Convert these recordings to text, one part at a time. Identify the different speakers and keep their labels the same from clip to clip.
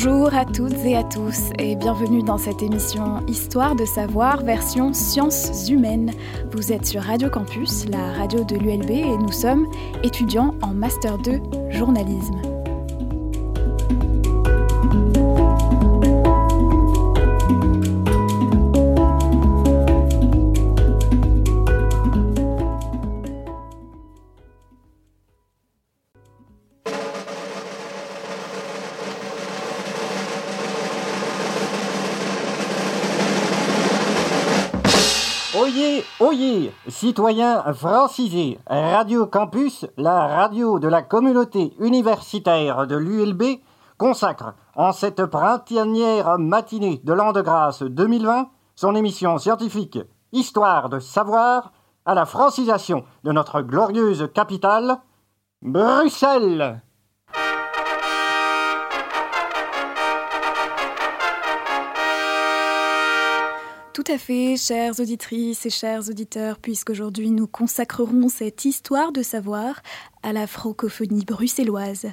Speaker 1: Bonjour à toutes et à tous et bienvenue dans cette émission Histoire de savoir version sciences humaines. Vous êtes sur Radio Campus, la radio de l'ULB et nous sommes étudiants en Master 2 journalisme.
Speaker 2: Citoyens francisés, Radio Campus, la radio de la communauté universitaire de l'ULB, consacre en cette printanière matinée de l'an de grâce 2020 son émission scientifique Histoire de savoir à la francisation de notre glorieuse capitale, Bruxelles.
Speaker 1: Tout à fait, chères auditrices et chers auditeurs, puisqu'aujourd'hui nous consacrerons cette histoire de savoir à la francophonie bruxelloise.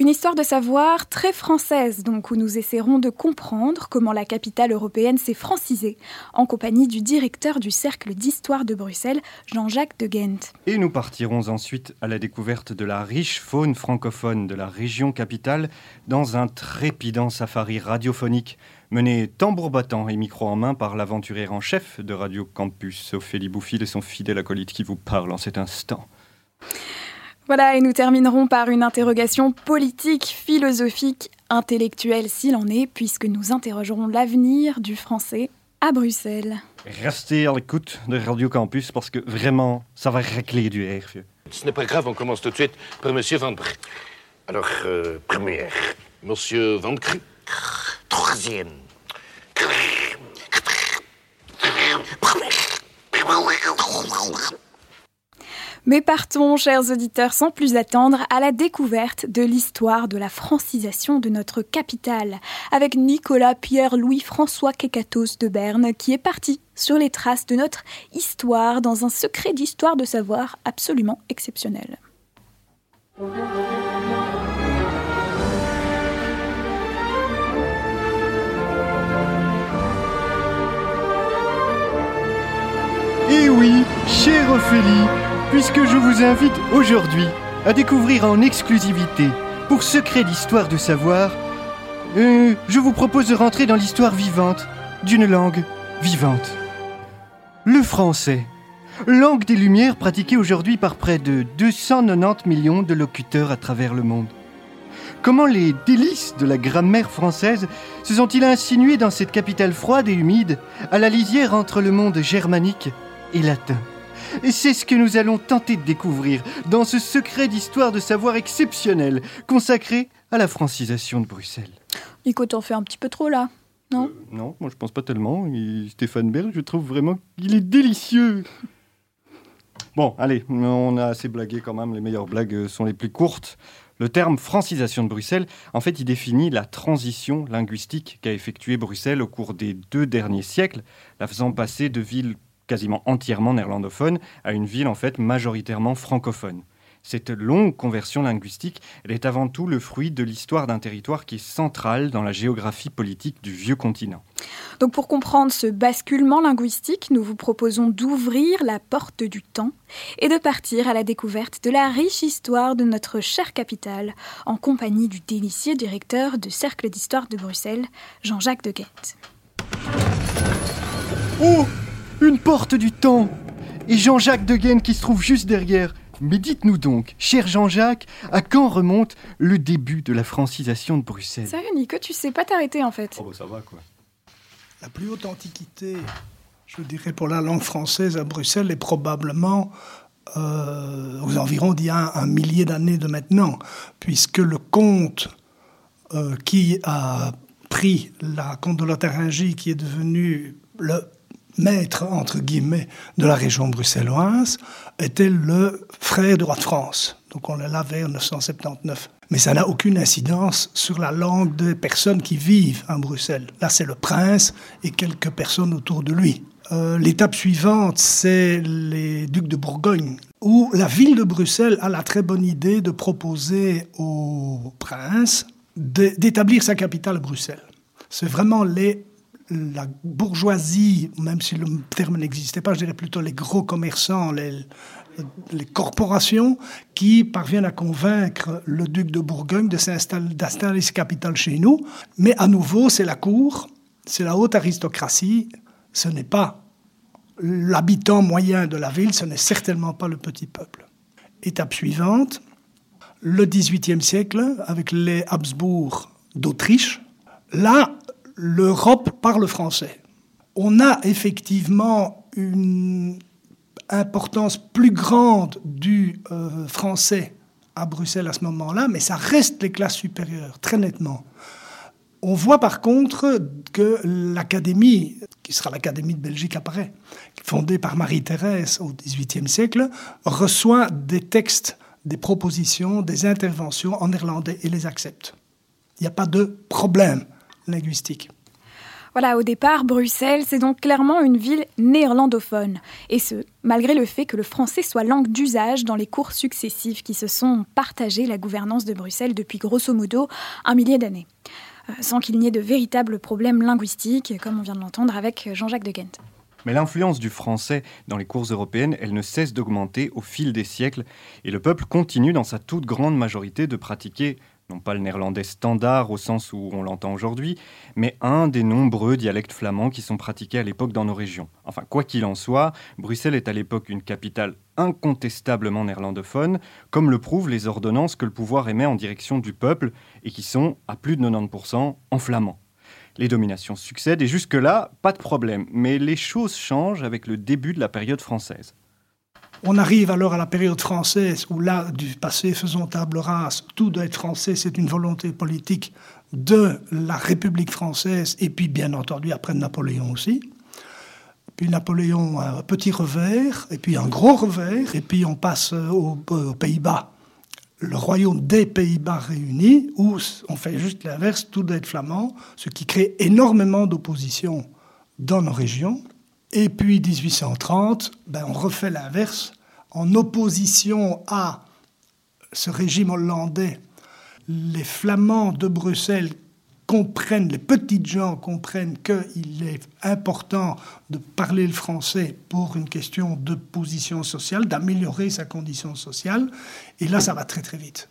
Speaker 1: Une histoire de savoir très française, donc, où nous essaierons de comprendre comment la capitale européenne s'est francisée, en compagnie du directeur du Cercle d'Histoire de Bruxelles, Jean-Jacques de Ghent.
Speaker 3: Et nous partirons ensuite à la découverte de la riche faune francophone de la région capitale dans un trépidant safari radiophonique mené tambour battant et micro en main par l'aventurière en chef de Radio Campus, Ophélie Bouffil et son fidèle acolyte qui vous parle en cet instant.
Speaker 1: Voilà, et nous terminerons par une interrogation politique, philosophique, intellectuelle s'il en est, puisque nous interrogerons l'avenir du français à Bruxelles.
Speaker 3: Restez à l'écoute de Radio Campus parce que vraiment, ça va racler du air. vieux.
Speaker 4: Ce n'est pas grave, on commence tout de suite par Monsieur Van Br. Alors, euh, première, Monsieur Van Cru. Troisième.
Speaker 1: Mais partons, chers auditeurs, sans plus attendre, à la découverte de l'histoire de la francisation de notre capitale, avec Nicolas Pierre-Louis François Kekatos de Berne, qui est parti sur les traces de notre histoire dans un secret d'histoire de savoir absolument exceptionnel.
Speaker 5: Puisque je vous invite aujourd'hui à découvrir en exclusivité, pour Secret d'Histoire de Savoir, euh, je vous propose de rentrer dans l'histoire vivante d'une langue vivante. Le français. Langue des Lumières pratiquée aujourd'hui par près de 290 millions de locuteurs à travers le monde. Comment les délices de la grammaire française se sont-ils insinués dans cette capitale froide et humide, à la lisière entre le monde germanique et latin? C'est ce que nous allons tenter de découvrir dans ce secret d'histoire de savoir exceptionnel consacré à la francisation de Bruxelles.
Speaker 1: Nico, t'en fais un petit peu trop là, non
Speaker 5: Euh, non, moi je pense pas tellement. Et Stéphane Bern, je trouve vraiment qu'il est délicieux. Bon, allez, on a assez blagué quand même. Les meilleures blagues sont les plus courtes. Le terme francisation de Bruxelles, en fait, il définit la transition linguistique qu'a effectuée Bruxelles au cours des deux derniers siècles, la faisant passer de ville quasiment entièrement néerlandophone à une ville en fait majoritairement francophone. Cette longue conversion linguistique, elle est avant tout le fruit de l'histoire d'un territoire qui est central dans la géographie politique du vieux continent.
Speaker 1: Donc pour comprendre ce basculement linguistique, nous vous proposons d'ouvrir la porte du temps et de partir à la découverte de la riche histoire de notre chère capitale, en compagnie du délicieux directeur de Cercle d'Histoire de Bruxelles, Jean-Jacques de Guette.
Speaker 5: Oh Une porte du temps Et Jean-Jacques de Guen qui se trouve juste derrière. Mais dites-nous donc, cher Jean-Jacques, à quand remonte le début de la francisation de Bruxelles?
Speaker 1: Sérieux Nico, tu sais pas t'arrêter en fait.
Speaker 3: Oh bah ça va quoi.
Speaker 6: La plus haute antiquité, je dirais, pour la langue française à Bruxelles est probablement euh, aux environs d'il y a un, un millier d'années de maintenant, puisque le comte euh, qui a pris la comte de Lotharingie, qui est devenu le maître, entre guillemets, de la région bruxelloise, était le frère du roi de France. Donc on est là vers 979. Mais ça n'a aucune incidence sur la langue des personnes qui vivent à Bruxelles. Là, c'est le prince et quelques personnes autour de lui. Euh, L'étape suivante, c'est les ducs de Bourgogne, où la ville de Bruxelles a la très bonne idée de proposer au prince d'établir sa capitale Bruxelles. C'est vraiment les, la bourgeoisie, même si le terme n'existait pas, je dirais plutôt les gros commerçants, les, les corporations qui parviennent à convaincre le duc de Bourgogne de d'installer sa capitale chez nous. Mais à nouveau, c'est la cour, c'est la haute aristocratie, ce n'est pas l'habitant moyen de la ville, ce n'est certainement pas le petit peuple. Étape suivante, le XVIIIe siècle, avec les Habsbourg d'Autriche. Là, l'Europe parle français. On a effectivement une importance plus grande du euh, français à Bruxelles à ce moment-là, mais ça reste les classes supérieures, très nettement. On voit par contre que l'Académie, qui sera l'Académie de Belgique après, fondée par Marie-Thérèse au XVIIIe siècle, reçoit des textes, des propositions, des interventions en néerlandais et les accepte. Il n'y a pas de problème linguistique.
Speaker 1: Voilà, au départ, Bruxelles, c'est donc clairement une ville néerlandophone. Et ce, malgré le fait que le français soit langue d'usage dans les cours successifs qui se sont partagés la gouvernance de Bruxelles depuis grosso modo un millier d'années. Euh, sans qu'il n'y ait de véritables problèmes linguistiques, comme on vient de l'entendre avec Jean-Jacques de Ghent.
Speaker 5: Mais l'influence du français dans les cours européennes, elle ne cesse d'augmenter au fil des siècles, et le peuple continue dans sa toute grande majorité de pratiquer non pas le néerlandais standard au sens où on l'entend aujourd'hui, mais un des nombreux dialectes flamands qui sont pratiqués à l'époque dans nos régions. Enfin, quoi qu'il en soit, Bruxelles est à l'époque une capitale incontestablement néerlandophone, comme le prouvent les ordonnances que le pouvoir émet en direction du peuple et qui sont, à plus de 90%, en flamand. Les dominations succèdent et jusque-là, pas de problème, mais les choses changent avec le début de la période française.
Speaker 6: On arrive alors à la période française où là, du passé, faisons table rase, tout doit être français, c'est une volonté politique de la République française, et puis bien entendu après Napoléon aussi. Puis Napoléon, un petit revers, et puis un gros revers, et puis on passe aux, Pays-Bas, le royaume des Pays-Bas réunis, où on fait juste l'inverse, tout doit être flamand, ce qui crée énormément d'opposition dans nos régions. Et puis 1830, ben, on refait l'inverse. En opposition à ce régime hollandais, les Flamands de Bruxelles comprennent, les petites gens comprennent qu'il est important de parler le français pour une question de position sociale, d'améliorer sa condition sociale. Et là, ça va très très vite.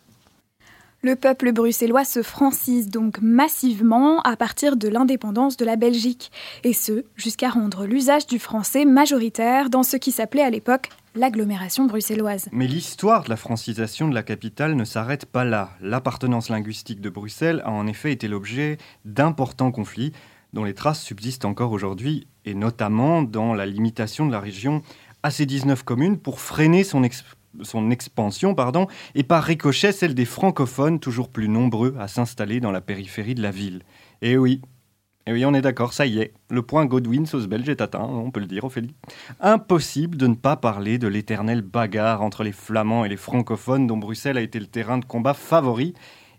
Speaker 1: Le peuple bruxellois se francise donc massivement à partir de l'indépendance de la Belgique, et ce, jusqu'à rendre l'usage du français majoritaire dans ce qui s'appelait à l'époque l'agglomération bruxelloise.
Speaker 5: Mais l'histoire de la francisation de la capitale ne s'arrête pas là. L'appartenance linguistique de Bruxelles a en effet été l'objet d'importants conflits dont les traces subsistent encore aujourd'hui, et notamment dans la limitation de la région à ses 19 communes pour freiner son, son expansion, pardon, et par ricochet celle des francophones toujours plus nombreux à s'installer dans la périphérie de la ville. Et oui, et oui, on est d'accord, ça y est, le point Godwin sauce belge est atteint, on peut le dire, Ophélie. Impossible de ne pas parler de l'éternelle bagarre entre les flamands et les francophones dont Bruxelles a été le terrain de combat favori,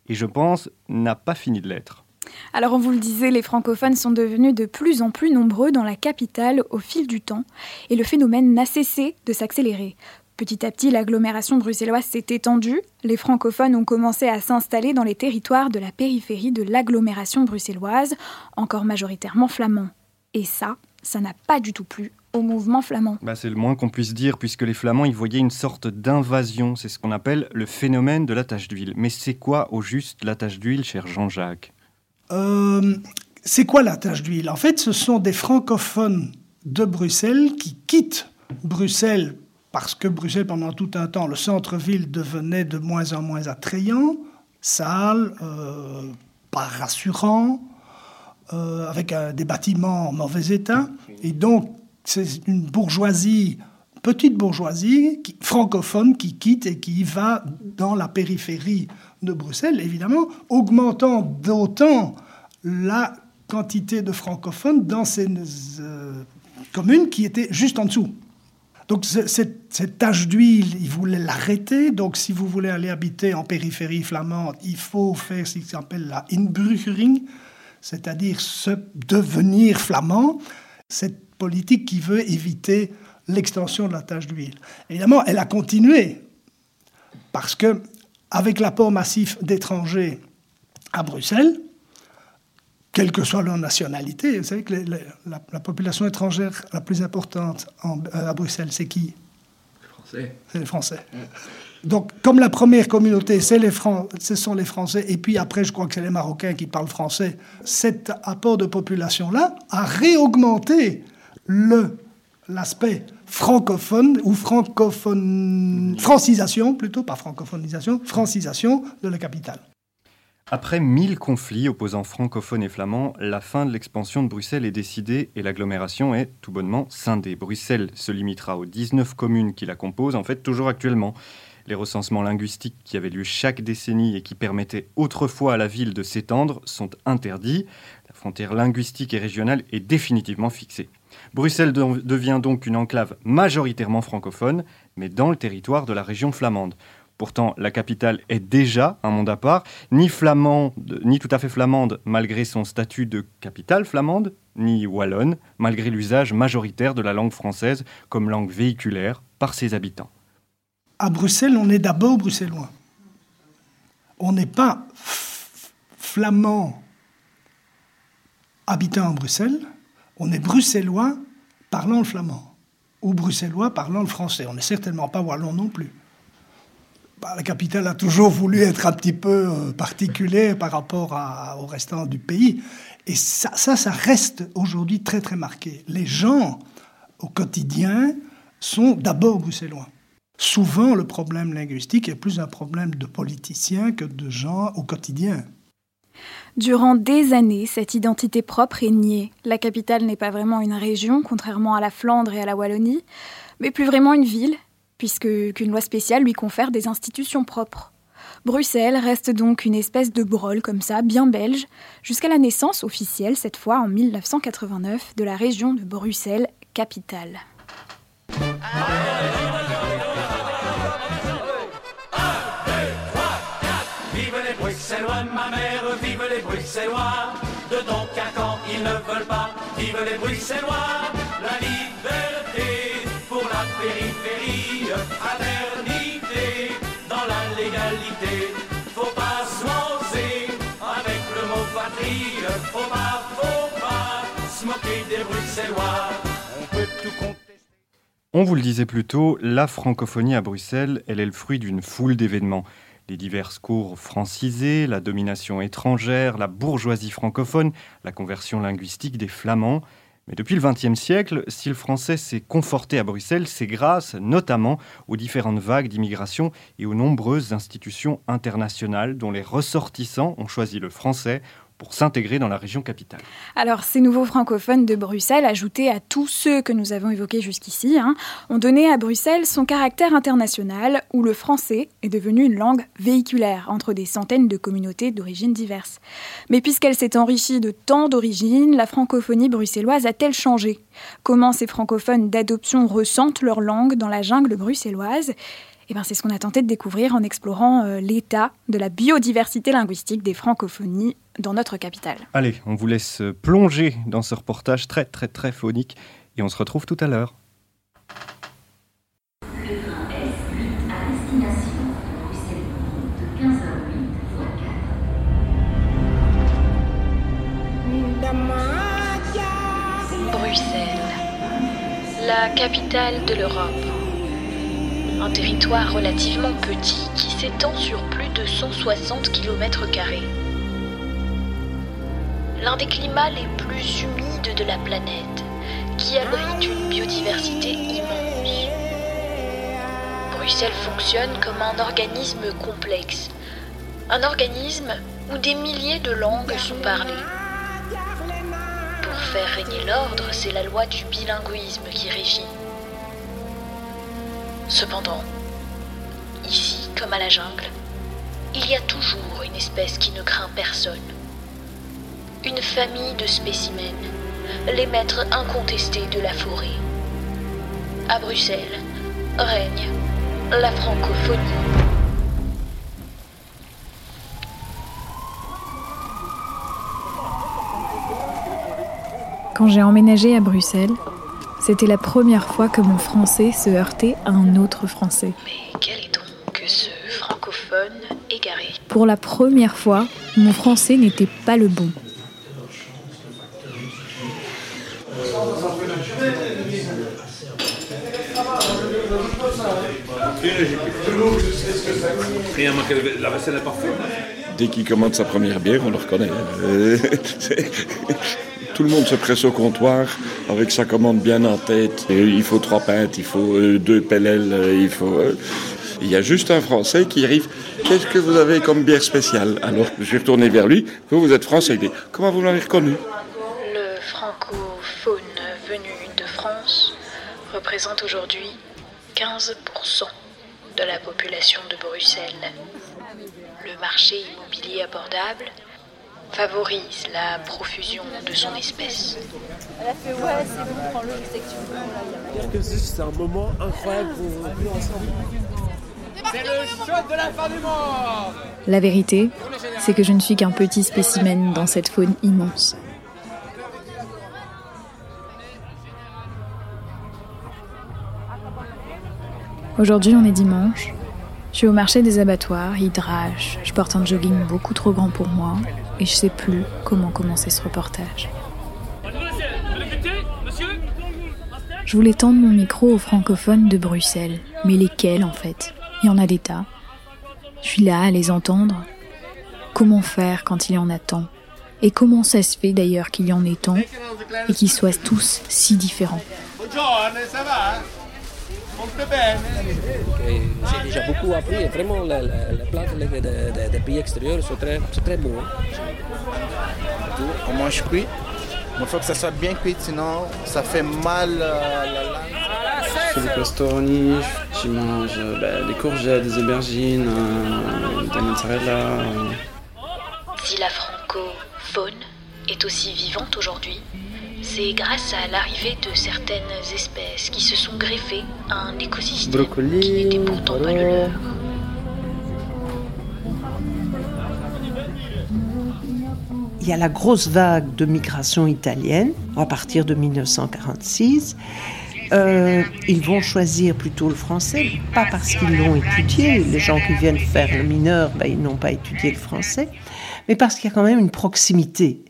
Speaker 5: et je pense n'a pas fini de l'être.
Speaker 1: Alors on vous le disait, les francophones sont devenus de plus en plus nombreux dans la capitale au fil du temps, et le phénomène n'a cessé de s'accélérer. Petit à petit, l'agglomération bruxelloise s'est étendue. Les francophones ont commencé à s'installer dans les territoires de la périphérie de l'agglomération bruxelloise, encore majoritairement flamands. Et ça, ça n'a pas du tout plu au mouvement flamand.
Speaker 5: Bah, c'est le moins qu'on puisse dire, puisque les Flamands y voyaient une sorte d'invasion. C'est ce qu'on appelle le phénomène de la tache d'huile. Mais c'est quoi au juste la tache d'huile, cher Jean-Jacques?
Speaker 6: Euh, C'est quoi la tache d'huile? En fait, ce sont des francophones de Bruxelles qui quittent Bruxelles parce que Bruxelles, pendant tout un temps, le centre-ville devenait de moins en moins attrayant, sale, euh, pas rassurant, euh, avec des bâtiments en mauvais état. Et donc, c'est une bourgeoisie, petite bourgeoisie, francophone, qui quitte et qui va dans la périphérie de Bruxelles, évidemment, augmentant d'autant la quantité de francophones dans ces euh, communes qui étaient juste en dessous. Donc cette, tache d'huile, il voulait l'arrêter. Donc si vous voulez aller habiter en périphérie flamande, il faut faire ce qui s'appelle la inbrugering, c'est-à-dire se devenir flamand. Cette politique qui veut éviter l'extension de la tache d'huile. Évidemment, elle a continué parce que avec l'apport massif d'étrangers à Bruxelles, quelle que soit leur nationalité. Vous savez que la, population étrangère la plus importante à Bruxelles, c'est qui?
Speaker 7: Français.
Speaker 6: C'est les Français. Donc, comme la première communauté, c'est les ce sont les Français, et puis après, je crois que c'est les Marocains qui parlent français, cet apport de population-là a réaugmenté le, l'aspect francophone ou francophone, francisation plutôt, pas francophonisation, francisation de la capitale.
Speaker 5: Après mille conflits opposant francophones et flamands, la fin de l'expansion de Bruxelles est décidée et l'agglomération est tout bonnement scindée. Bruxelles se limitera aux 19 communes qui la composent, en fait toujours actuellement. Les recensements linguistiques qui avaient lieu chaque décennie et qui permettaient autrefois à la ville de s'étendre sont interdits. La frontière linguistique et régionale est définitivement fixée. Bruxelles devient donc une enclave majoritairement francophone, mais dans le territoire de la région flamande. Pourtant, la capitale est déjà un monde à part, ni flamande, ni tout à fait flamande malgré son statut de capitale flamande, ni wallonne malgré l'usage majoritaire de la langue française comme langue véhiculaire par ses habitants.
Speaker 6: À Bruxelles, on est d'abord bruxellois. On n'est pas flamand habitant en Bruxelles, on est bruxellois parlant le flamand, ou bruxellois parlant le français. On n'est certainement pas wallon non plus. Bah, la capitale a toujours voulu être un petit peu euh, particulier par rapport au restant du pays. Et ça, ça, ça reste aujourd'hui très très marqué. Les gens au quotidien sont d'abord bruxellois. Souvent, le problème linguistique est plus un problème de politiciens que de gens au quotidien.
Speaker 1: Durant des années, cette identité propre est niée. La capitale n'est pas vraiment une région, contrairement à la Flandre et à la Wallonie, mais plus vraiment une ville, puisque qu'une loi spéciale lui confère des institutions propres. Bruxelles reste donc une espèce de brol comme ça, bien belge, jusqu'à la naissance officielle, cette fois en 1989, de la région de Bruxelles, capitale.
Speaker 8: Bruxellois, ma mère, vive les Bruxellois, de quand ils ne veulent pas, vive les Bruxellois, On.
Speaker 5: On vous le disait plus tôt, la francophonie à Bruxelles, elle est le fruit d'une foule d'événements. Les diverses cours francisées, la domination étrangère, la bourgeoisie francophone, la conversion linguistique des flamands, mais depuis le XXe siècle, si le français s'est conforté à Bruxelles, c'est grâce notamment aux différentes vagues d'immigration et aux nombreuses institutions internationales dont les ressortissants ont choisi le français pour s'intégrer dans la région capitale.
Speaker 1: Alors, ces nouveaux francophones de Bruxelles, ajoutés à tous ceux que nous avons évoqués jusqu'ici, hein, ont donné à Bruxelles son caractère international, où le français est devenu une langue véhiculaire entre des centaines de communautés d'origines diverses. Mais puisqu'elle s'est enrichie de tant d'origines, la francophonie bruxelloise a-t-elle changé? Comment ces francophones d'adoption ressentent leur langue dans la jungle bruxelloise? Eh ben, c'est ce qu'on a tenté de découvrir en explorant euh, l'état de la biodiversité linguistique des francophonies dans notre capitale.
Speaker 5: Allez, on vous laisse plonger dans ce reportage très très très phonique et on se retrouve tout à l'heure.
Speaker 9: Bruxelles, la capitale de l'Europe un territoire relativement petit qui s'étend sur plus de 160 km. L'un des climats les plus humides de la planète, qui abrite une biodiversité immense. Bruxelles fonctionne comme un organisme complexe, un organisme où des milliers de langues sont parlées. Pour faire régner l'ordre, c'est la loi du bilinguisme qui régit. Cependant, ici comme à la jungle, il y a toujours une espèce qui ne craint personne. Une famille de spécimens, les maîtres incontestés de la forêt. À Bruxelles règne la francophonie.
Speaker 1: Quand j'ai emménagé à Bruxelles, c'était la première fois que mon français se heurtait à un autre français.
Speaker 9: Mais quelle est donc ce francophone égaré.
Speaker 1: Pour la première fois, mon français n'était pas le bon.
Speaker 7: La vaisselle est parfaite. Dès qu'il commande sa première bière, on le reconnaît. Euh, Tout le monde se presse au comptoir avec sa commande bien en tête. Et il faut trois pintes, il faut euh, deux pellels, euh, il faut. Il y a juste un Français qui arrive. Qu'est-ce que vous avez comme bière spéciale? Alors, je suis retourné vers lui. Vous, vous êtes Français. Il dit Comment vous l'avez reconnu?
Speaker 9: Le francophone venu de France représente aujourd'hui 15% de la population de Bruxelles. Le marché immobilier abordable favorise la profusion de son espèce.
Speaker 10: Elle a fait ouais, c'est bon, prends-le, je sais que tu veux.
Speaker 11: C'est un moment incroyable pour vivre ensemble.
Speaker 12: C'est le choc de la fin du monde
Speaker 1: La vérité, c'est que je ne suis qu'un petit spécimen dans cette faune immense. Aujourd'hui, on est dimanche. Je suis au marché des abattoirs, il drage. Je porte un jogging beaucoup trop grand pour moi et je sais plus comment commencer ce reportage. Je voulais tendre mon micro aux francophones de Bruxelles, mais lesquels en fait? Il y en a des tas. Je suis là à les entendre. Comment faire quand il y en a tant? Et comment ça se fait d'ailleurs qu'il y en ait tant et qu'ils soient tous si différents?
Speaker 12: Ça va
Speaker 11: J'ai déjà beaucoup appris et vraiment la plate des de, de pays extérieurs sont très, très beau. Hein.
Speaker 13: On mange cuit, mais il faut que ça soit bien cuit, sinon ça fait mal euh, la langue.
Speaker 14: Je fais des pastoroni, je mange bah, des courgettes, des aubergines, euh, de la mozzarella. Euh.
Speaker 9: Si la francophone est aussi vivante aujourd'hui, c'est grâce à l'arrivée de certaines espèces qui se sont greffées à un écosystème
Speaker 14: Brocoli,
Speaker 9: qui n'était pourtant pas le leur.
Speaker 15: Il y a la grosse vague de migration italienne à partir de 1946. Euh, ils vont choisir plutôt le français, pas parce qu'ils l'ont étudié, les gens qui viennent faire le mineur, ben, ils n'ont pas étudié le français, mais parce qu'il y a quand même une proximité.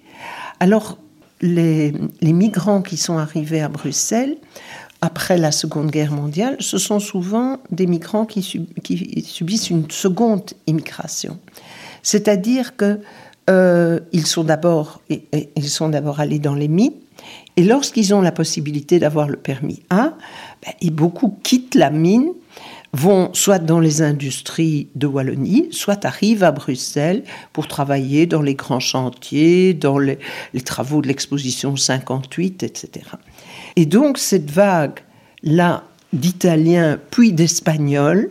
Speaker 15: Alors, les, migrants qui sont arrivés à Bruxelles après la Seconde Guerre mondiale, ce sont souvent des migrants qui, sub, qui subissent une seconde immigration. C'est-à-dire que euh, ils sont d'abord allés dans les mines et lorsqu'ils ont la possibilité d'avoir le permis A, ben, beaucoup quittent la mine vont soit dans les industries de Wallonie, soit arrivent à Bruxelles pour travailler dans les grands chantiers, dans les, travaux de l'exposition 58, etc. Et donc cette vague-là d'Italiens puis d'Espagnols,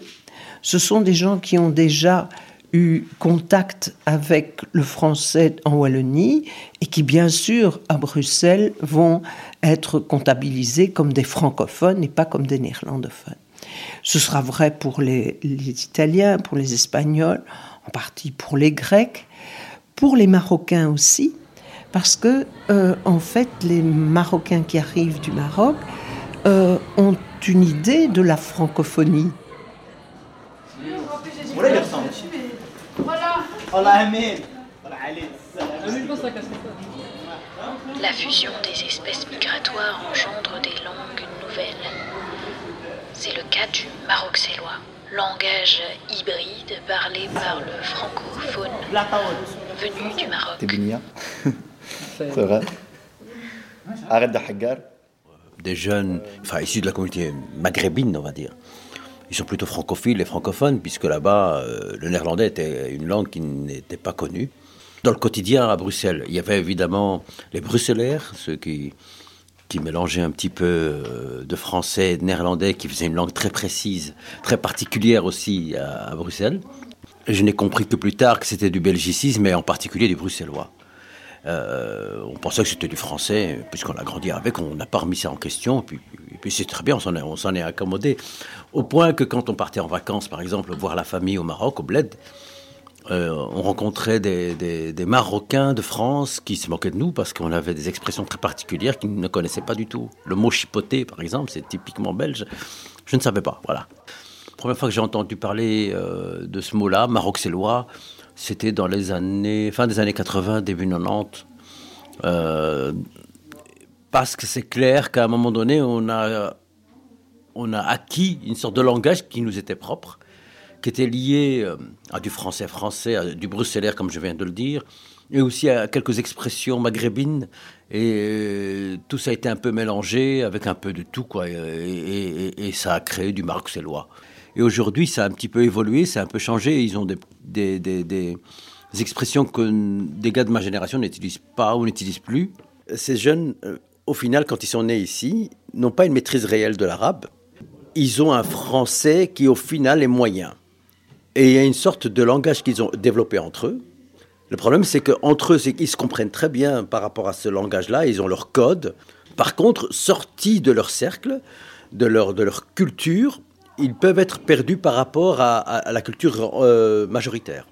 Speaker 15: ce sont des gens qui ont déjà eu contact avec le français en Wallonie et qui, bien sûr, à Bruxelles, vont être comptabilisés comme des francophones et pas comme des néerlandophones. Ce sera vrai pour les, les, Italiens, pour les Espagnols, en partie pour les Grecs, pour les Marocains aussi, parce que, euh, en fait, les Marocains qui arrivent du Maroc euh, ont une idée de la francophonie.
Speaker 9: La fusion des espèces migratoires engendre des langues nouvelles. C'est le cas du maroxellois, langage hybride parlé par le francophone venu du Maroc.
Speaker 16: C'est vrai. Arrête de hagar.
Speaker 17: Des jeunes, enfin issus de la communauté maghrébine, on va dire. Ils sont plutôt francophiles et francophones, puisque là-bas, euh, le néerlandais était une langue qui n'était pas connue. Dans le quotidien à Bruxelles, il y avait évidemment les bruxellaires, ceux qui, qui mélangeaient un petit peu euh, de français et de néerlandais, qui faisaient une langue très précise, très particulière aussi à, Bruxelles. Je n'ai compris que plus tard que c'était du belgicisme, et en particulier du bruxellois. Euh, on pensait que c'était du français, puisqu'on a grandi avec, on n'a pas remis ça en question, et puis, et puis c'est très bien, on s'en est, est, accommodé. Au point que quand on partait en vacances, par exemple, voir la famille au Maroc, au Bled, euh, on rencontrait des, Marocains de France qui se moquaient de nous parce qu'on avait des expressions très particulières qu'ils ne connaissaient pas du tout. Le mot chipoter, par exemple, c'est typiquement belge. Je ne savais pas, voilà. La première fois que j'ai entendu parler euh, de ce mot-là, maroxellois, c'était dans les années, fin des années 80, début 90. Euh, parce que c'est clair qu'à un moment donné, on a acquis une sorte de langage qui nous était propre, qui était lié euh, à du français français, à du bruxellaire, comme je viens de le dire, et aussi à quelques expressions maghrébines. Et euh, tout ça a été un peu mélangé avec un peu de tout, quoi. Et, ça a créé du marxellois. Et aujourd'hui, ça a un petit peu évolué, ça a un peu changé. Ils ont des expressions que des gars de ma génération n'utilisent pas ou n'utilisent plus. Ces jeunes, euh, au final, quand ils sont nés ici, n'ont pas une maîtrise réelle de l'arabe. Ils ont un français qui, au final, est moyen. Et il y a une sorte de langage qu'ils ont développé entre eux. Le problème, c'est qu'entre eux, c'est qu'ils se comprennent très bien par rapport à ce langage-là, ils ont leur code. Par contre, sortis de leur cercle, de leur, culture, ils peuvent être perdus par rapport à, la culture euh, majoritaire.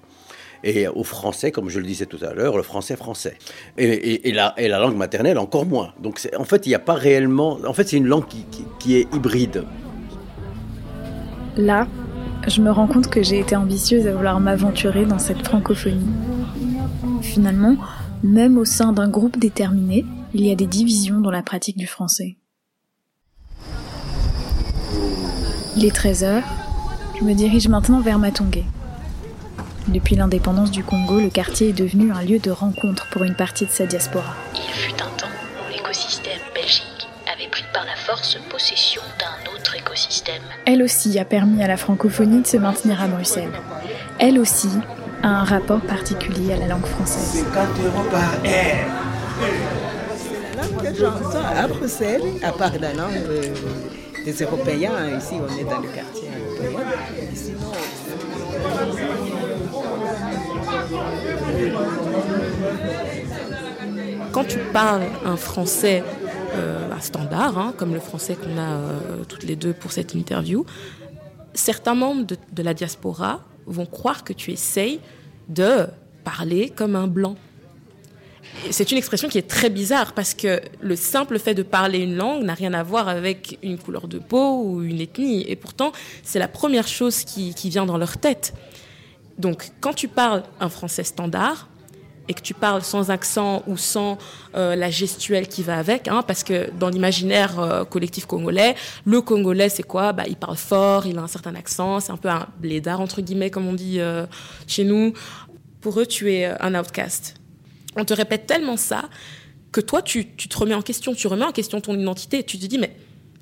Speaker 17: Et au français, comme je le disais tout à l'heure, le français français. Et, la, langue maternelle, encore moins. Donc, en fait, il n'y a pas réellement. En fait, c'est une langue qui est hybride.
Speaker 12: Là, je me rends compte que j'ai été ambitieuse à vouloir m'aventurer dans cette francophonie. Finalement, même au sein d'un groupe déterminé, il y a des divisions dans la pratique du français. Il est 13h, je me dirige maintenant vers Matongé. Depuis l'indépendance du Congo, le quartier est devenu un lieu de rencontre pour une partie de sa diaspora.
Speaker 9: Il fut un temps où l'écosystème belgique pris par la force possession d'un autre écosystème.
Speaker 12: Elle aussi a permis à la francophonie de se maintenir à Bruxelles. Elle aussi a un rapport particulier à la langue française.
Speaker 18: 50 euros par heure. La langue que j'entends à Bruxelles, à part la langue euh, des Européens, ici on est dans le quartier européen, et sinon,
Speaker 19: Quand tu parles un français euh, un standard, hein, comme le français qu'on a euh, toutes les deux pour cette interview, certains membres de, la diaspora vont croire que tu essayes de parler comme un blanc. C'est une expression qui est très bizarre parce que le simple fait de parler une langue n'a rien à voir avec une couleur de peau ou une ethnie. Et pourtant, c'est la première chose qui vient dans leur tête. Donc, quand tu parles un français standard, et que tu parles sans accent ou sans euh, la gestuelle qui va avec, hein, parce que dans l'imaginaire euh, collectif congolais, le congolais c'est quoi? Bah, Il parle fort, il a un certain accent, c'est un peu un blédard entre guillemets comme on dit euh, chez nous. Pour eux, tu es un outcast. On te répète tellement ça que toi, tu, tu te remets en question, tu remets en question ton identité, tu te dis mais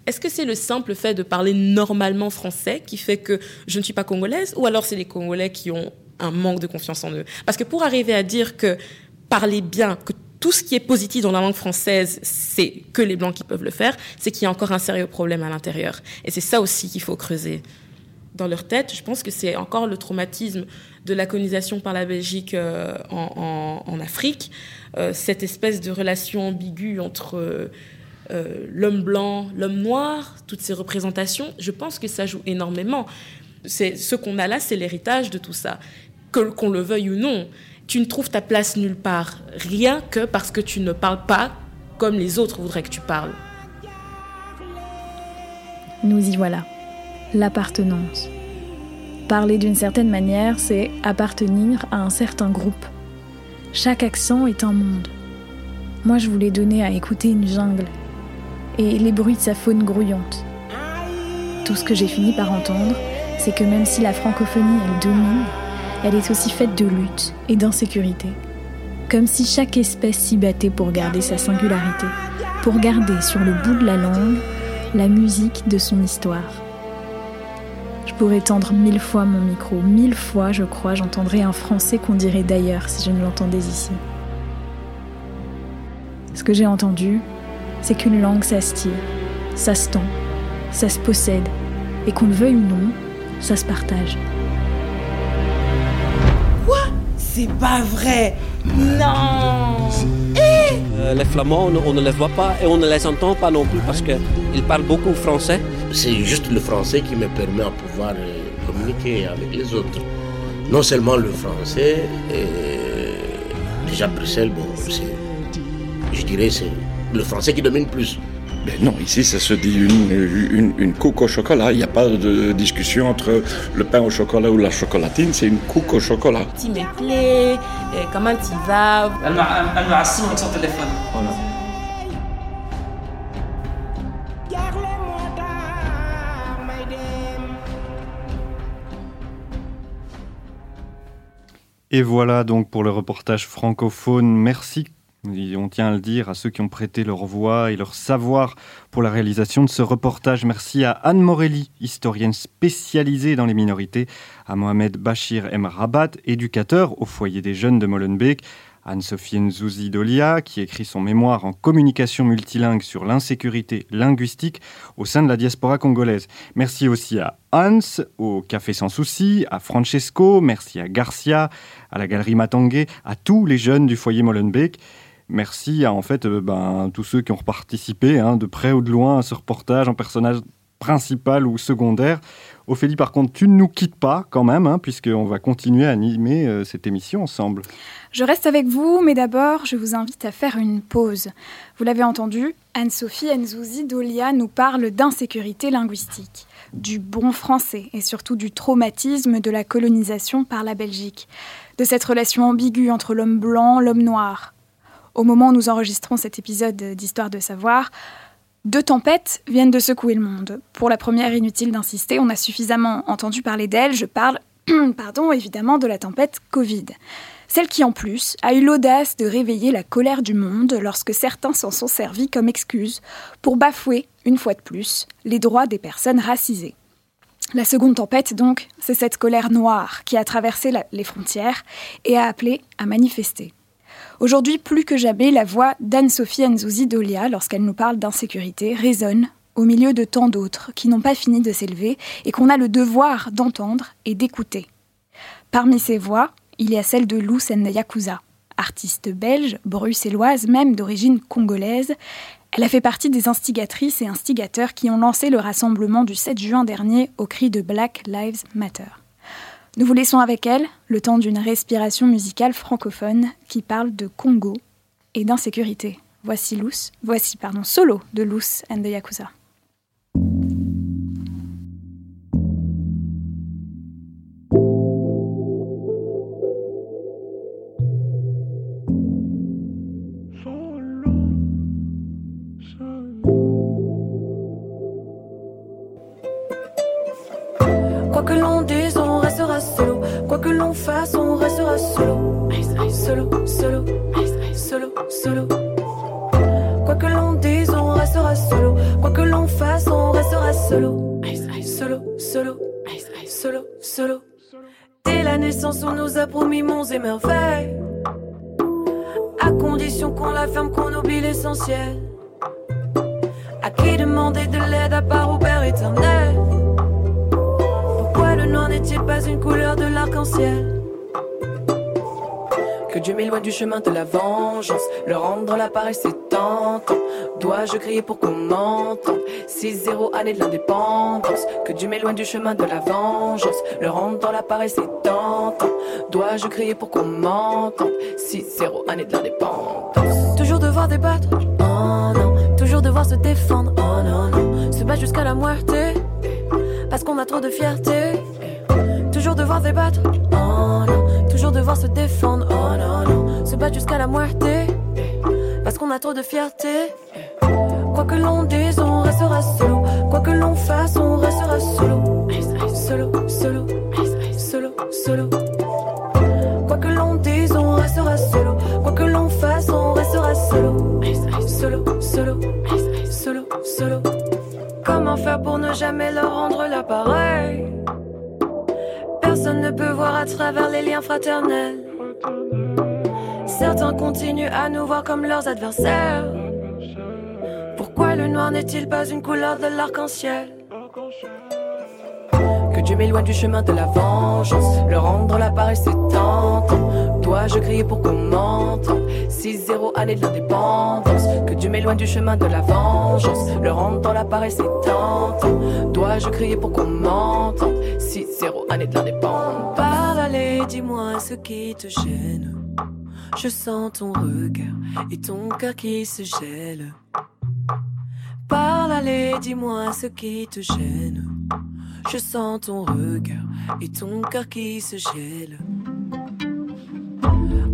Speaker 19: est-ce que c'est le simple fait de parler normalement français qui fait que je ne suis pas congolaise? Ou alors c'est les Congolais qui ont un manque de confiance en eux Parce que pour arriver à dire que parler bien, que tout ce qui est positif dans la langue française, c'est que les Blancs qui peuvent le faire, c'est qu'il y a encore un sérieux problème à l'intérieur. Et c'est ça aussi qu'il faut creuser. Dans leur tête, je pense que c'est encore le traumatisme de la colonisation par la Belgique euh, en, Afrique, euh, cette espèce de relation ambiguë entre euh, l'homme blanc, l'homme noir, toutes ces représentations, je pense que ça joue énormément. C'est ce qu'on a là, c'est l'héritage de tout ça, qu'on le veuille ou non. Tu ne trouves ta place nulle part, rien que parce que tu ne parles pas comme les autres voudraient que tu parles.
Speaker 12: Nous y voilà. L'appartenance. Parler d'une certaine manière, c'est appartenir à un certain groupe. Chaque accent est un monde. Moi, je voulais donner à écouter une jungle et les bruits de sa faune grouillante. Tout ce que j'ai fini par entendre, c'est que même si la francophonie, elle domine, elle est aussi faite de lutte et d'insécurité. Comme si chaque espèce s'y battait pour garder sa singularité, pour garder sur le bout de la langue la musique de son histoire. Je pourrais tendre mille fois mon micro, mille fois, je crois, j'entendrais un français qu'on dirait d'ailleurs si je ne l'entendais ici. Ce que j'ai entendu, c'est qu'une langue, ça se ça se tend, ça se possède, et qu'on le veuille ou non, ça se partage.
Speaker 18: C'est pas vrai Non Eh
Speaker 11: Euh, les Flamands, on, on ne les voit pas et on ne les entend pas non plus parce qu'ils parlent beaucoup français.
Speaker 4: C'est juste le français qui me permet de pouvoir euh, communiquer avec les autres. Non seulement le français, euh, déjà Bruxelles, bon, c'est, je dirais c'est le français qui domine plus.
Speaker 7: Ben non, ici ça se dit une, une, une couque au chocolat. Il n'y a pas de discussion entre le pain au chocolat ou la chocolatine, c'est une couque au chocolat.
Speaker 19: Tu me plais, comment tu vas
Speaker 14: Elle m'a son téléphone. Voilà.
Speaker 5: Et voilà donc pour le reportage francophone. Merci, on tient à le dire, à ceux qui ont prêté leur voix et leur savoir pour la réalisation de ce reportage. Merci à Anne Morelli, historienne spécialisée dans les minorités, à Mohamed Bachir M. Rabat, éducateur au foyer des jeunes de Molenbeek, Anne-Sophie Nzouzi Dolia, qui écrit son mémoire en communication multilingue sur l'insécurité linguistique au sein de la diaspora congolaise. Merci aussi à Hans, au Café Sans Souci, à Francesco, merci à Garcia, à la Galerie Matangué, à tous les jeunes du foyer Molenbeek. Merci à en fait euh, ben, tous ceux qui ont participé, hein, de près ou de loin, à ce reportage en personnage principal ou secondaire. Ophélie, par contre, tu ne nous quittes pas quand même, hein, puisqu'on va continuer à animer euh, cette émission ensemble.
Speaker 1: Je reste avec vous, mais d'abord, je vous invite à faire une pause. Vous l'avez entendu, Anne-Sophie Nzouzi Dolia nous parle d'insécurité linguistique, du bon français et surtout du traumatisme de la colonisation par la Belgique, de cette relation ambiguë entre l'homme blanc, l'homme noir. Au moment où nous enregistrons cet épisode d'Histoire de savoir, deux tempêtes viennent de secouer le monde. Pour la première, inutile d'insister, on a suffisamment entendu parler d'elle. Je parle, pardon, évidemment, de la tempête Covid. Celle qui, en plus, a eu l'audace de réveiller la colère du monde lorsque certains s'en sont servis comme excuse pour bafouer, une fois de plus, les droits des personnes racisées. La seconde tempête, donc, c'est cette colère noire qui a traversé les frontières et a appelé à manifester. Aujourd'hui, plus que jamais, la voix d'Anne-Sophie Nzouzi Dolia, lorsqu'elle nous parle d'insécurité, résonne au milieu de tant d'autres qui n'ont pas fini de s'élever et qu'on a le devoir d'entendre et d'écouter. Parmi ces voix, il y a celle de Lou Yakuza, artiste belge, bruxelloise, même d'origine congolaise. Elle a fait partie des instigatrices et instigateurs qui ont lancé le rassemblement du 7 juin dernier au cri de Black Lives Matter. Nous vous laissons avec elle le temps d'une respiration musicale francophone qui parle de Congo et d'insécurité. Voici Lous, voici pardon, solo de Lous and the Yakuza.
Speaker 20: Quoi que l'on dise, que l'on fasse, on restera solo. Solo, solo, solo, solo. Quoi que l'on dise, on restera solo. Quoi que l'on fasse, on restera solo. Solo, solo, solo, solo. Dès la naissance, on nous a promis monts et merveilles. À condition qu'on la ferme, qu'on oublie l'essentiel. À qui demander de l'aide à part au Père éternel? Noir n'est-il pas une couleur de l'arc-en-ciel? Que Dieu m'éloigne du chemin de la vengeance. Le rendre dans l'appareil, c'est tentant. Dois-je crier pour qu'on m'entende? 6-0 année de l'indépendance. Que Dieu m'éloigne du chemin de la vengeance. Le rendre dans l'appareil, c'est tentant. Dois-je crier pour qu'on m'entende? 6-0 année de l'indépendance. Toujours devoir débattre? Oh non. Toujours devoir se défendre? Oh non, non. Se battre jusqu'à la moitié? Parce qu'on a trop de fierté. Toujours devoir débattre, oh non, toujours devoir se défendre, oh non, non, se battre jusqu'à la moitié, parce qu'on a trop de fierté. Quoi que l'on dise, on restera solo, quoi que l'on fasse, on restera solo, solo, solo, solo, solo. Quoi que l'on dise, on restera solo, quoi que l'on fasse, on restera solo, solo, solo, solo, solo. Comment faire pour ne jamais leur rendre l'appareil? Personne ne peut voir à travers les liens fraternels. Certains continuent à nous voir comme leurs adversaires. Pourquoi le noir n'est-il pas une couleur de l'arc-en-ciel? Que Dieu m'éloigne du chemin de la vengeance. Le rendre l'appareil, c'est tentant. Dois-je crier pour qu'on m'entende 6-0 année de l'indépendance. Que Dieu m'éloigne du chemin de la vengeance. Le rendre dans l'appareil, c'est tentant. Dois-je crier pour qu'on m'entende 6-0 année de l'indépendance. Parle, allez, dis-moi ce qui te gêne. Je sens ton regard et ton cœur qui se gèle. parle, allez, dis-moi ce qui te gêne. Je sens ton regard et ton cœur qui se gèle.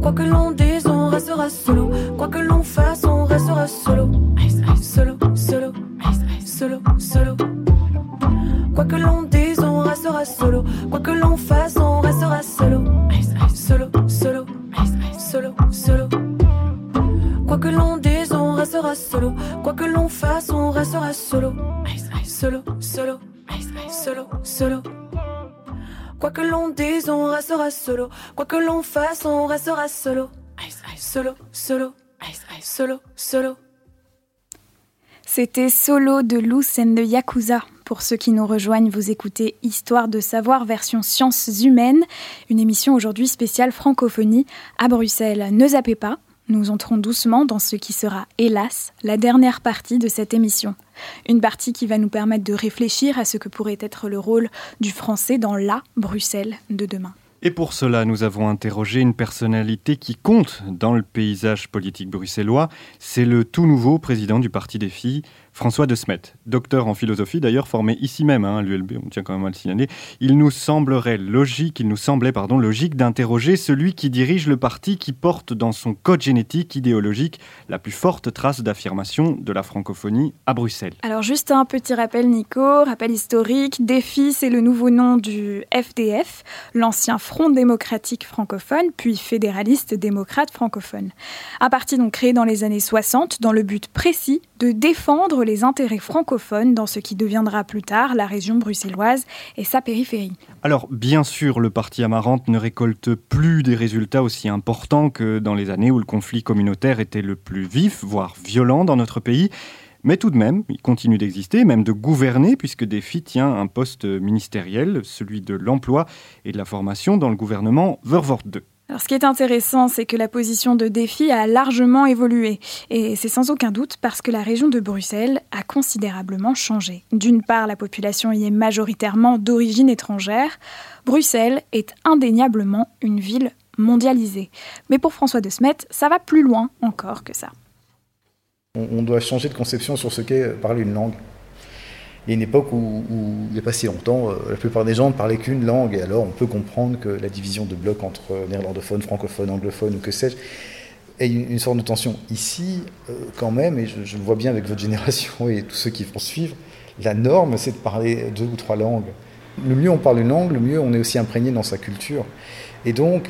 Speaker 20: Quoi que l'on dise, on restera solo. Quoi que l'on fasse, on restera solo. Solo, solo, solo, solo. Quoi que l'on dise, on restera solo. Quoi que l'on fasse, on restera solo. Solo, solo, solo, solo. Quoi que l'on dise, on restera solo. Quoi que l'on fasse, on restera solo. Solo, solo, solo, solo. Quoi que l'on dise, on restera solo. Quoi que l'on fasse, on restera solo. Solo, solo, solo, solo.
Speaker 1: C'était Solo de Loose and the Yakuza. Pour ceux qui nous rejoignent, vous écoutez Histoire de savoir version sciences humaines, une émission aujourd'hui spéciale francophonie à Bruxelles. Ne zappez pas, nous entrons doucement dans ce qui sera, hélas, la dernière partie de cette émission. Une partie qui va nous permettre de réfléchir à ce que pourrait être le rôle du français dans la Bruxelles de demain.
Speaker 5: Et pour cela, nous avons interrogé une personnalité qui compte dans le paysage politique bruxellois. C'est le tout nouveau président du Parti des filles, François de Smet, docteur en philosophie, d'ailleurs formé ici même hein, à l'ULB, on tient quand même à le signaler. Il nous semblerait logique, il nous semblait pardon, logique d'interroger celui qui dirige le parti qui porte dans son code génétique idéologique la plus forte trace d'affirmation de la francophonie à Bruxelles.
Speaker 1: Alors juste un petit rappel Nico, rappel historique, DEFI c'est le nouveau nom du FDF, l'ancien Front démocratique francophone, puis fédéraliste démocrate francophone. Un parti donc créé dans les années 60 dans le but précis de défendre les intérêts francophones dans ce qui deviendra plus tard la région bruxelloise et sa périphérie.
Speaker 5: Alors, bien sûr, le parti Amarante ne récolte plus des résultats aussi importants que dans les années où le conflit communautaire était le plus vif, voire violent dans notre pays. Mais tout de même, il continue d'exister, même de gouverner, puisque Défi tient un poste ministériel, celui de l'emploi et de la formation dans le gouvernement Vervoort 2.
Speaker 1: Alors, ce qui est intéressant, c'est que la position de défi a largement évolué. Et c'est sans aucun doute parce que la région de Bruxelles a considérablement changé. D'une part, la population y est majoritairement d'origine étrangère. Bruxelles est indéniablement une ville mondialisée. Mais pour François de Smet, ça va plus loin encore que ça.
Speaker 21: On doit changer de conception sur ce qu'est parler une langue. Il y a une époque où, il n'y a pas si longtemps, euh, la plupart des gens ne parlaient qu'une langue, et alors on peut comprendre que la division de blocs entre néerlandophones, francophones, anglophones ou que sais-je, ait une, sorte de tension. Ici, euh, quand même, et je, le vois bien avec votre génération et tous ceux qui vont suivre, la norme, c'est de parler deux ou trois langues. Le mieux on parle une langue, le mieux on est aussi imprégné dans sa culture. Et donc,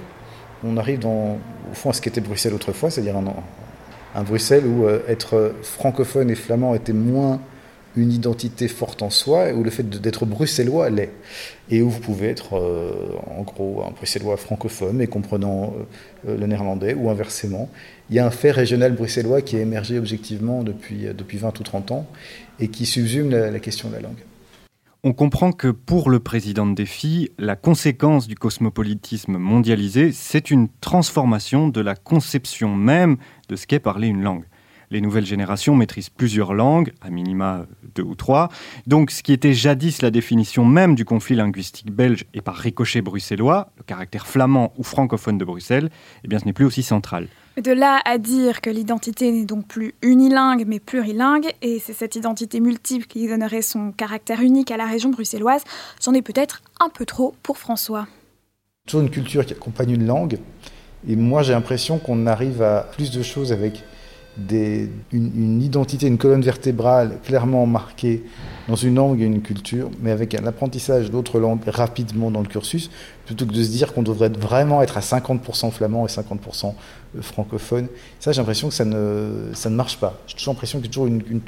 Speaker 21: on arrive au fond à ce qu'était Bruxelles autrefois, c'est-à-dire un, Bruxelles où euh, être francophone et flamand était moins une identité forte en soi, où le fait d'être bruxellois l'est. Et où vous pouvez être, euh, en gros, un bruxellois francophone, mais comprenant euh, le néerlandais, ou inversement. Il y a un fait régional bruxellois qui a émergé objectivement depuis, euh, depuis 20 ou 30 ans, et qui subsume la, la question de la langue.
Speaker 5: On comprend que pour le président de Défi, la conséquence du cosmopolitisme mondialisé, c'est une transformation de la conception même de ce qu'est parler une langue les nouvelles générations maîtrisent plusieurs langues, à minima deux ou trois. Donc ce qui était jadis la définition même du conflit linguistique belge et par ricochet bruxellois, le caractère flamand ou francophone de Bruxelles, eh bien ce n'est plus aussi central.
Speaker 1: De là à dire que l'identité n'est donc plus unilingue mais plurilingue, et c'est cette identité multiple qui donnerait son caractère unique à la région bruxelloise, c'en est peut-être un peu trop pour François.
Speaker 21: Toujours une culture qui accompagne une langue, et moi j'ai l'impression qu'on arrive à plus de choses avec une, identité, une colonne vertébrale clairement marquée dans une langue et une culture, mais avec un apprentissage d'autres langues rapidement dans le cursus, plutôt que de se dire qu'on devrait vraiment être à 50% flamand et 50% francophone. Ça, j'ai l'impression que ça ne, ça ne marche pas. J'ai toujours l'impression qu'on une, une,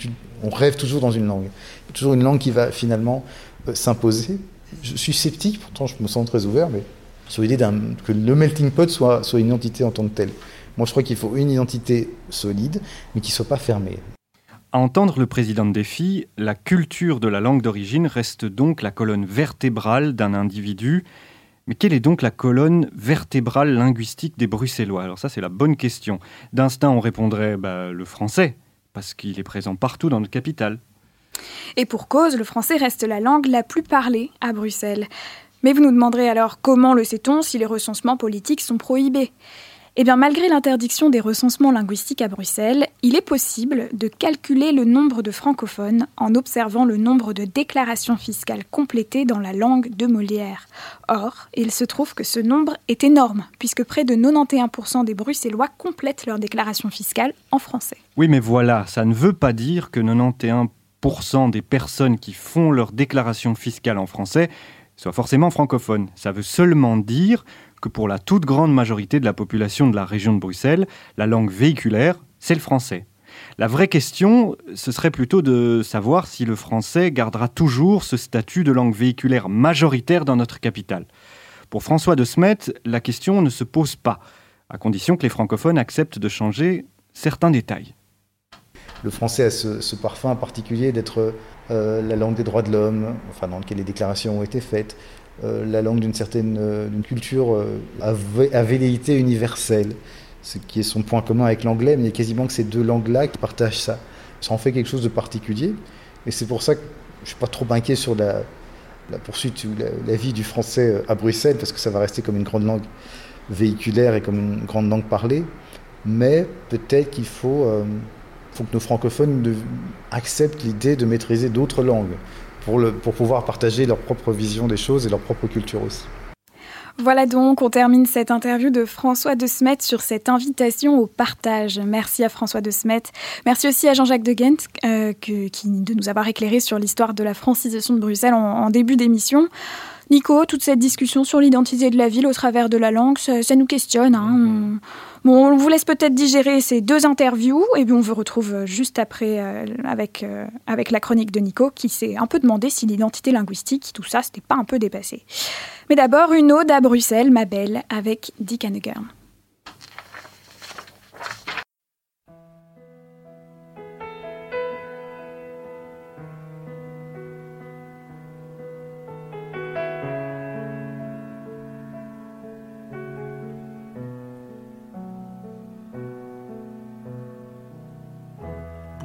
Speaker 21: on rêve toujours dans une langue. Toujours une langue qui va finalement euh, s'imposer. Je suis sceptique, pourtant je me sens très ouvert, mais sur l'idée que le melting pot soit, soit une entité en tant que telle. Moi, je crois qu'il faut une identité solide, mais qui ne soit pas fermée.
Speaker 5: À entendre le président de Défi, la culture de la langue d'origine reste donc la colonne vertébrale d'un individu. Mais quelle est donc la colonne vertébrale linguistique des Bruxellois? Alors ça, c'est la bonne question. D'instinct, on répondrait bah, le français, parce qu'il est présent partout dans notre capitale.
Speaker 1: Et pour cause, le français reste la langue la plus parlée à Bruxelles. Mais vous nous demanderez alors comment le sait-on si les recensements politiques sont prohibés? Eh bien, malgré l'interdiction des recensements linguistiques à Bruxelles, il est possible de calculer le nombre de francophones en observant le nombre de déclarations fiscales complétées dans la langue de Molière. Or, il se trouve que ce nombre est énorme, puisque près de 91% des Bruxellois complètent leur déclaration fiscale en français.
Speaker 5: Oui, mais voilà, ça ne veut pas dire que 91% des personnes qui font leur déclaration fiscale en français soient forcément francophones. Ça veut seulement dire que pour la toute grande majorité de la population de la région de Bruxelles, la langue véhiculaire, c'est le français. La vraie question, ce serait plutôt de savoir si le français gardera toujours ce statut de langue véhiculaire majoritaire dans notre capitale. Pour François de Smet, la question ne se pose pas, à condition que les francophones acceptent de changer certains détails.
Speaker 21: Le français a ce, parfum particulier d'être euh, la langue des droits de l'homme, enfin dans lequel les déclarations ont été faites, la langue d'une certaine euh, culture euh, à, velléité universelle, ce qui est son point commun avec l'anglais, mais il y a quasiment que ces deux langues-là qui partagent ça. Ça en fait quelque chose de particulier, et c'est pour ça que je ne suis pas trop inquiet sur la, poursuite ou la, vie du français à Bruxelles, parce que ça va rester comme une grande langue véhiculaire et comme une grande langue parlée, mais peut-être qu'il faut, faut que nos francophones acceptent l'idée de maîtriser d'autres langues pour, le, pour pouvoir partager leur propre vision des choses et leur propre culture aussi.
Speaker 1: Voilà donc, on termine cette interview de François de Smet sur cette invitation au partage. Merci à François de Smet. Merci aussi à Jean-Jacques de Ghent euh, qui, de nous avoir éclairé sur l'histoire de la francisation de Bruxelles en, début d'émission. Nico, toute cette discussion sur l'identité de la ville au travers de la langue, ça, nous questionne. Hein. Bon, on vous laisse peut-être digérer ces deux interviews et on vous retrouve juste après euh, avec, euh, avec la chronique de Nico qui s'est un peu demandé si l'identité linguistique, tout ça, c'était pas un peu dépassé. Mais d'abord, une ode à Bruxelles, ma belle, avec Dick Hanegern.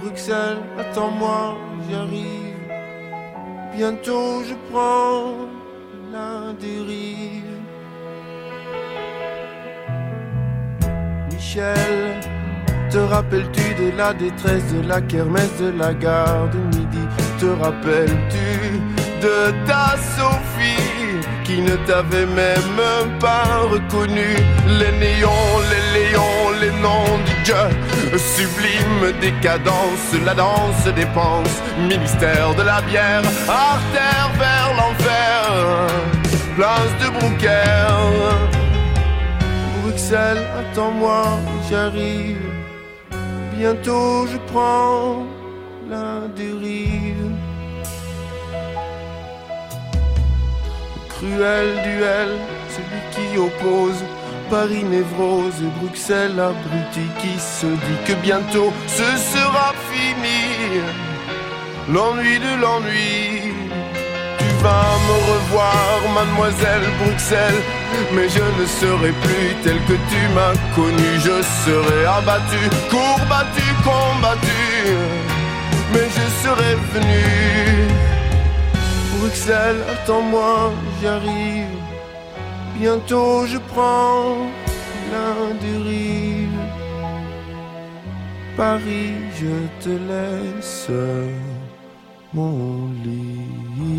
Speaker 22: Bruxelles, attends-moi, j'arrive. Bientôt je prends la dérive. Michel, te rappelles-tu de la détresse de la kermesse de la gare de midi? Te rappelles-tu de ta Sophie? Qui ne t'avait même pas reconnu. Les néons, les léons, les noms du Dieu Sublime décadence, la danse dépense Ministère de la bière, artère vers l'enfer. Place de Brouquer Bruxelles, attends-moi, j'arrive. Bientôt je prends la dérive cruel duel, celui qui oppose Paris névrose et Bruxelles abruti qui se dit que bientôt ce sera fini. L'ennui de l'ennui. Tu vas me revoir, mademoiselle Bruxelles, mais je ne serai plus tel que tu m'as connu. Je serai abattu, courbattu, combattu, mais je serai venu Bruxelles, attends-moi, j'arrive. Bientôt je prends dérive. Paris, je te laisse mon lit.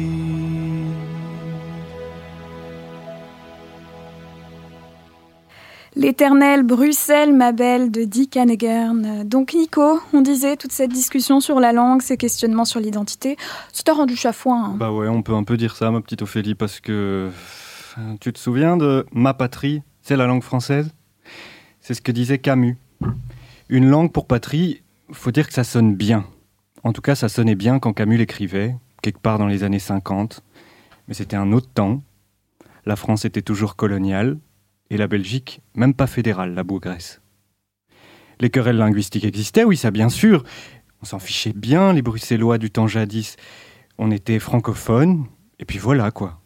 Speaker 1: L'éternel Bruxelles, ma belle, de Dick Hanegern. Donc Nico, on disait toute cette discussion sur la langue, ces questionnements sur l'identité, ça t'a rendu chafouin. Hein.
Speaker 5: Bah ouais, on peut un peu dire ça, ma petite Ophélie, parce que tu te souviens de ma patrie, c'est la langue française? C'est ce que disait Camus. Une langue pour patrie, faut dire que ça sonne bien. En tout cas, ça sonnait bien quand Camus l'écrivait, quelque part dans les années 50. Mais c'était un autre temps. La France était toujours coloniale, et la Belgique, même pas fédérale, la Bourgresse. Les querelles linguistiques existaient, oui, ça bien sûr. On s'en fichait bien, les Bruxellois du temps jadis. On était francophones, et puis voilà quoi.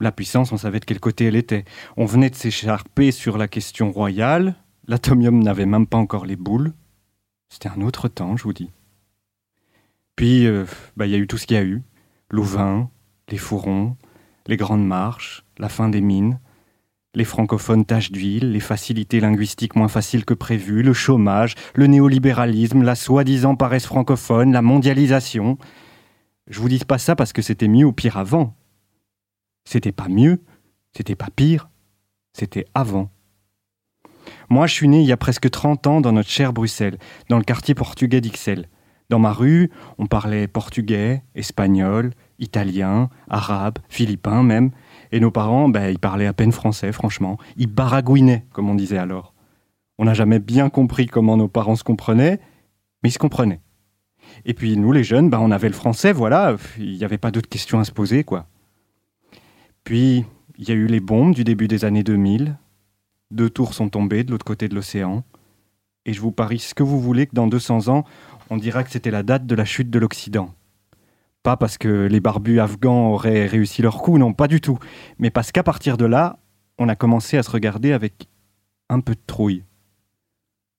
Speaker 5: La puissance, on savait de quel côté elle était. On venait de s'écharper sur la question royale. L'atomium n'avait même pas encore les boules. C'était un autre temps, je vous dis. Puis, euh, bah, il y a eu tout ce qu'il y a eu. Louvain, les fourrons, les grandes marches, la fin des mines, les francophones taches d'huile, les facilités linguistiques moins faciles que prévues, le chômage, le néolibéralisme, la soi-disant paresse francophone, la mondialisation. Je vous dis pas ça parce que c'était mieux ou pire avant. C'était pas mieux, c'était pas pire, c'était avant. Moi, je suis né il y a presque 30 ans dans notre chère Bruxelles, dans le quartier portugais d'Ixelles. Dans ma rue, on parlait portugais, espagnol, italien, arabe, philippin même, et nos parents, ben, ils parlaient à peine français, franchement. Ils baragouinaient, comme on disait alors. On n'a jamais bien compris comment nos parents se comprenaient, mais ils se comprenaient. Et puis nous, les jeunes, ben, on avait le français, voilà, il n'y avait pas d'autres questions à se poser, quoi. Puis, il y a eu les bombes du début des années 2000. Deux tours sont tombées de l'autre côté de l'océan. Et je vous parie ce que vous voulez que dans 200 ans, on dira que c'était la date de la chute de l'Occident. Pas parce que les barbus afghans auraient réussi leur coup, non, pas du tout. Mais parce qu'à partir de là, on a commencé à se regarder avec un peu de trouille.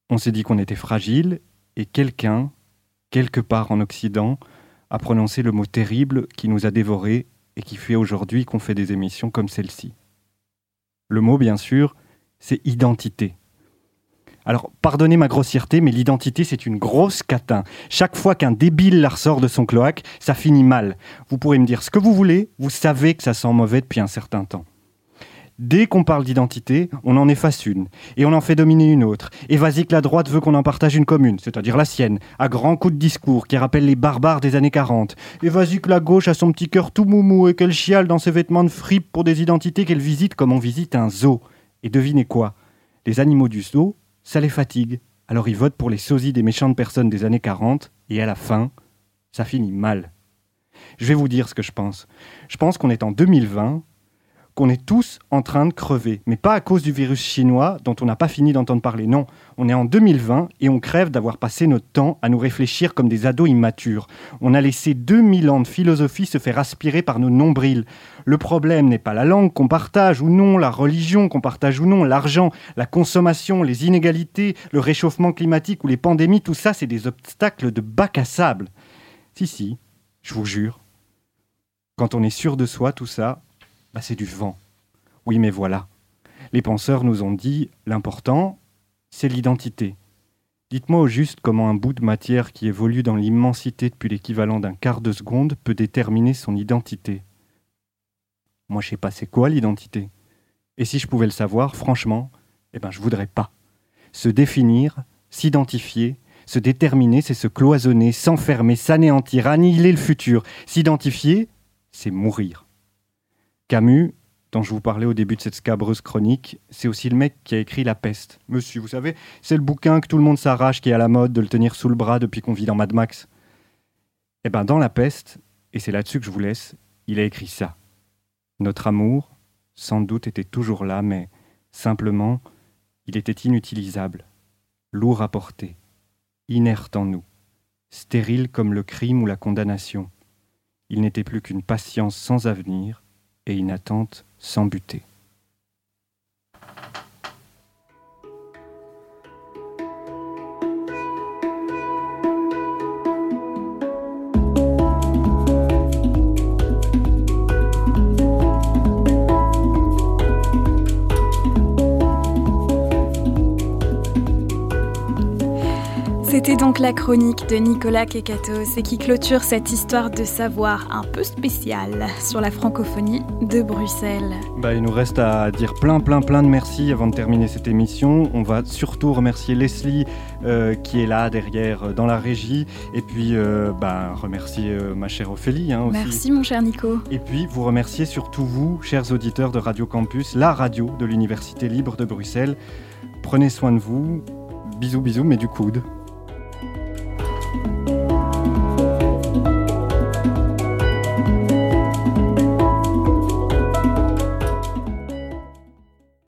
Speaker 5: On s'est dit qu'on était fragile et quelqu'un, quelque part en Occident, a prononcé le mot terrible qui nous a dévorés et qui fait aujourd'hui qu'on fait des émissions comme celle-ci. Le mot, bien sûr, c'est identité. Alors, pardonnez ma grossièreté, mais l'identité, c'est une grosse catin. Chaque fois qu'un débile la ressort de son cloaque, ça finit mal. Vous pourrez me dire ce que vous voulez, vous savez que ça sent mauvais depuis un certain temps. Dès qu'on parle d'identité, on en efface une, et on en fait dominer une autre. Et vas-y que la droite veut qu'on en partage une commune, c'est-à-dire la sienne, à grands coups de discours qui rappellent les barbares des années 40. Et vas-y que la gauche a son petit cœur tout moumou et qu'elle chiale dans ses vêtements de fripe pour des identités qu'elle visite comme on visite un zoo. Et devinez quoi? Les animaux du zoo, ça les fatigue. Alors ils votent pour les sosies des méchantes personnes des années 40, et à la fin, ça finit mal. Je vais vous dire ce que je pense. Je pense qu'on est en 2020 qu'on est tous en train de crever. Mais pas à cause du virus chinois dont on n'a pas fini d'entendre parler. Non, on est en 2020 et on crève d'avoir passé notre temps à nous réfléchir comme des ados immatures. On a laissé 2000 ans de philosophie se faire aspirer par nos nombrils. Le problème n'est pas la langue qu'on partage ou non, la religion qu'on partage ou non, l'argent, la consommation, les inégalités, le réchauffement climatique ou les pandémies, tout ça c'est des obstacles de bac à sable. Si, si, je vous jure. Quand on est sûr de soi, tout ça, bah, c'est du vent. Oui, mais voilà. Les penseurs nous ont dit l'important, c'est l'identité. Dites-moi au juste comment un bout de matière qui évolue dans l'immensité depuis l'équivalent d'un quart de seconde peut déterminer son identité. Moi, je sais pas c'est quoi l'identité. Et si je pouvais le savoir, franchement, eh ben, je voudrais pas. Se définir, s'identifier, se déterminer, c'est se cloisonner, s'enfermer, s'anéantir, annihiler le futur. S'identifier, c'est mourir. Camus, dont je vous parlais au début de cette scabreuse chronique, c'est aussi le mec qui a écrit La peste. Monsieur, vous savez, c'est le bouquin que tout le monde s'arrache, qui est à la mode de le tenir sous le bras depuis qu'on vit dans Mad Max. Eh ben, dans La peste, et c'est là-dessus que je vous laisse, il a écrit ça. Notre amour, sans doute, était toujours là, mais simplement, il était inutilisable, lourd à porter, inerte en nous, stérile comme le crime ou la condamnation. Il n'était plus qu'une patience sans avenir, et une sans buter.
Speaker 1: Donc la chronique de Nicolas Kekatos et qui clôture cette histoire de savoir un peu spéciale sur la francophonie de Bruxelles.
Speaker 5: Bah, il nous reste à dire plein plein plein de merci avant de terminer cette émission. On va surtout remercier Leslie euh, qui est là derrière euh, dans la régie et puis euh, bah, remercier ma chère Ophélie. Hein, aussi.
Speaker 1: Merci mon cher Nico.
Speaker 5: Et puis vous remercier surtout vous, chers auditeurs de Radio Campus, la radio de l'Université libre de Bruxelles. Prenez soin de vous. Bisous bisous mais du coude.